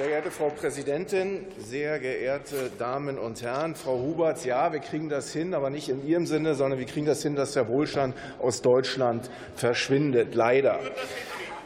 Sehr geehrte Frau Präsidentin, sehr geehrte Damen und Herren, Frau Huberts, ja, wir kriegen das hin, aber nicht in Ihrem Sinne, sondern wir kriegen das hin, dass der Wohlstand aus Deutschland verschwindet, leider.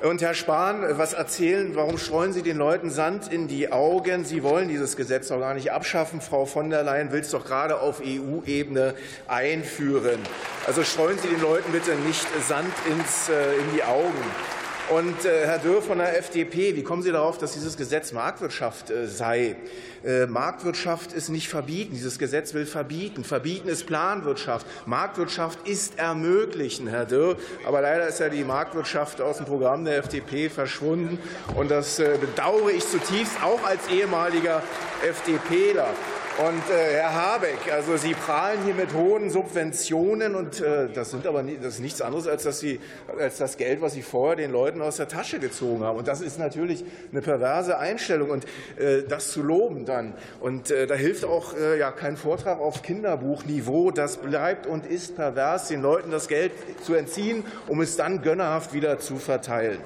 Und Herr Spahn, was erzählen? Warum streuen Sie den Leuten Sand in die Augen? Sie wollen dieses Gesetz doch gar nicht abschaffen. Frau von der Leyen will es doch gerade auf EU-Ebene einführen. Also streuen Sie den Leuten bitte nicht Sand ins, äh, in die Augen. Und äh, Herr Dürr von der FDP, wie kommen Sie darauf, dass dieses Gesetz Marktwirtschaft äh, sei? Äh, Marktwirtschaft ist nicht verbieten. Dieses Gesetz will verbieten. Verbieten ist Planwirtschaft. Marktwirtschaft ist ermöglichen, Herr Dürr. Aber leider ist ja die Marktwirtschaft aus dem Programm der FDP verschwunden. Und das bedauere ich zutiefst, auch als ehemaliger FDPler. Und äh, Herr Habeck, also Sie prahlen hier mit hohen Subventionen und äh, das sind aber nie, das ist nichts anderes als, dass Sie, als das Geld, was Sie vorher den Leuten aus der Tasche gezogen haben. Und das ist natürlich eine perverse Einstellung und äh, das zu loben dann. Und äh, da hilft auch äh, ja kein Vortrag auf Kinderbuchniveau. Das bleibt und ist pervers, den Leuten das Geld zu entziehen, um es dann gönnerhaft wieder zu verteilen.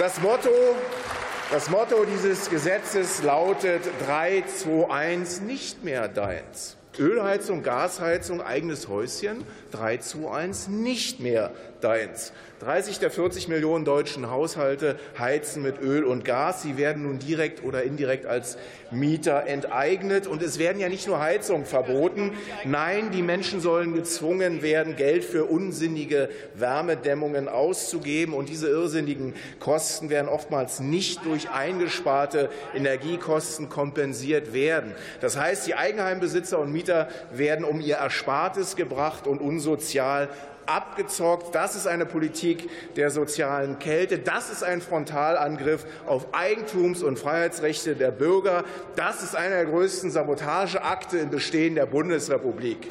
Das Motto das Motto dieses Gesetzes lautet 321 nicht mehr deins. Ölheizung, Gasheizung, eigenes Häuschen 321 nicht mehr deins. 30 der 40 Millionen deutschen Haushalte heizen mit Öl und Gas. Sie werden nun direkt oder indirekt als Mieter enteignet. Und es werden ja nicht nur Heizungen verboten. Nein, die Menschen sollen gezwungen werden, Geld für unsinnige Wärmedämmungen auszugeben. Und diese irrsinnigen Kosten werden oftmals nicht durch eingesparte Energiekosten kompensiert werden. Das heißt, die Eigenheimbesitzer und Mieter werden um ihr Erspartes gebracht und unsozial abgezockt. Das ist eine Politik der sozialen Kälte. Das ist ein Frontalangriff auf Eigentums- und Freiheitsrechte der Bürger. Das ist einer der größten Sabotageakte im Bestehen der Bundesrepublik.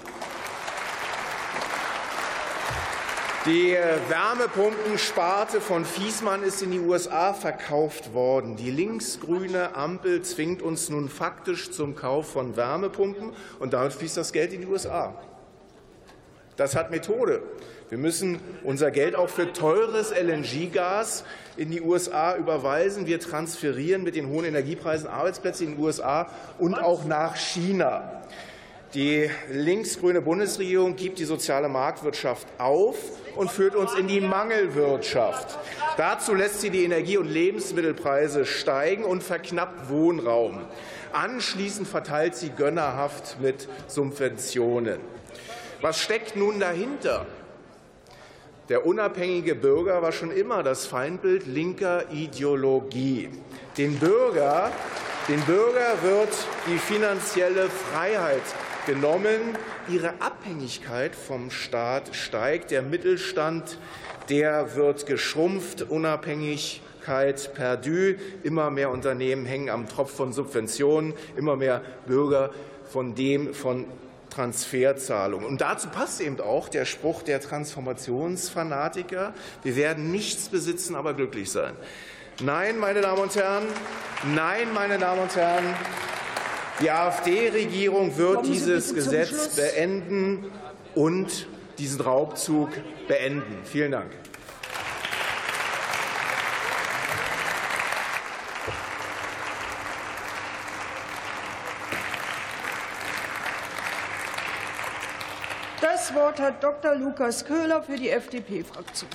Die Wärmepumpensparte von Fiesmann ist in die USA verkauft worden. Die linksgrüne Ampel zwingt uns nun faktisch zum Kauf von Wärmepumpen, und damit fließt das Geld in die USA. Das hat Methode. Wir müssen unser Geld auch für teures LNG-Gas in die USA überweisen. Wir transferieren mit den hohen Energiepreisen Arbeitsplätze in den USA und auch nach China. Die linksgrüne Bundesregierung gibt die soziale Marktwirtschaft auf und führt uns in die Mangelwirtschaft. Dazu lässt sie die Energie- und Lebensmittelpreise steigen und verknappt Wohnraum. Anschließend verteilt sie gönnerhaft mit Subventionen. Was steckt nun dahinter? Der unabhängige Bürger war schon immer das Feindbild linker Ideologie. Den Bürger, den Bürger wird die finanzielle Freiheit genommen. Ihre Abhängigkeit vom Staat steigt. Der Mittelstand, der wird geschrumpft. Unabhängigkeit perdu. Immer mehr Unternehmen hängen am Tropf von Subventionen. Immer mehr Bürger von dem von Transferzahlung. Und dazu passt eben auch der Spruch der Transformationsfanatiker, wir werden nichts besitzen, aber glücklich sein. Nein, meine Damen und Herren, nein, meine Damen und Herren, die AfD-Regierung wird dieses Gesetz beenden und diesen Raubzug beenden. Vielen Dank. Das Wort hat Dr. Lukas Köhler für die FDP-Fraktion.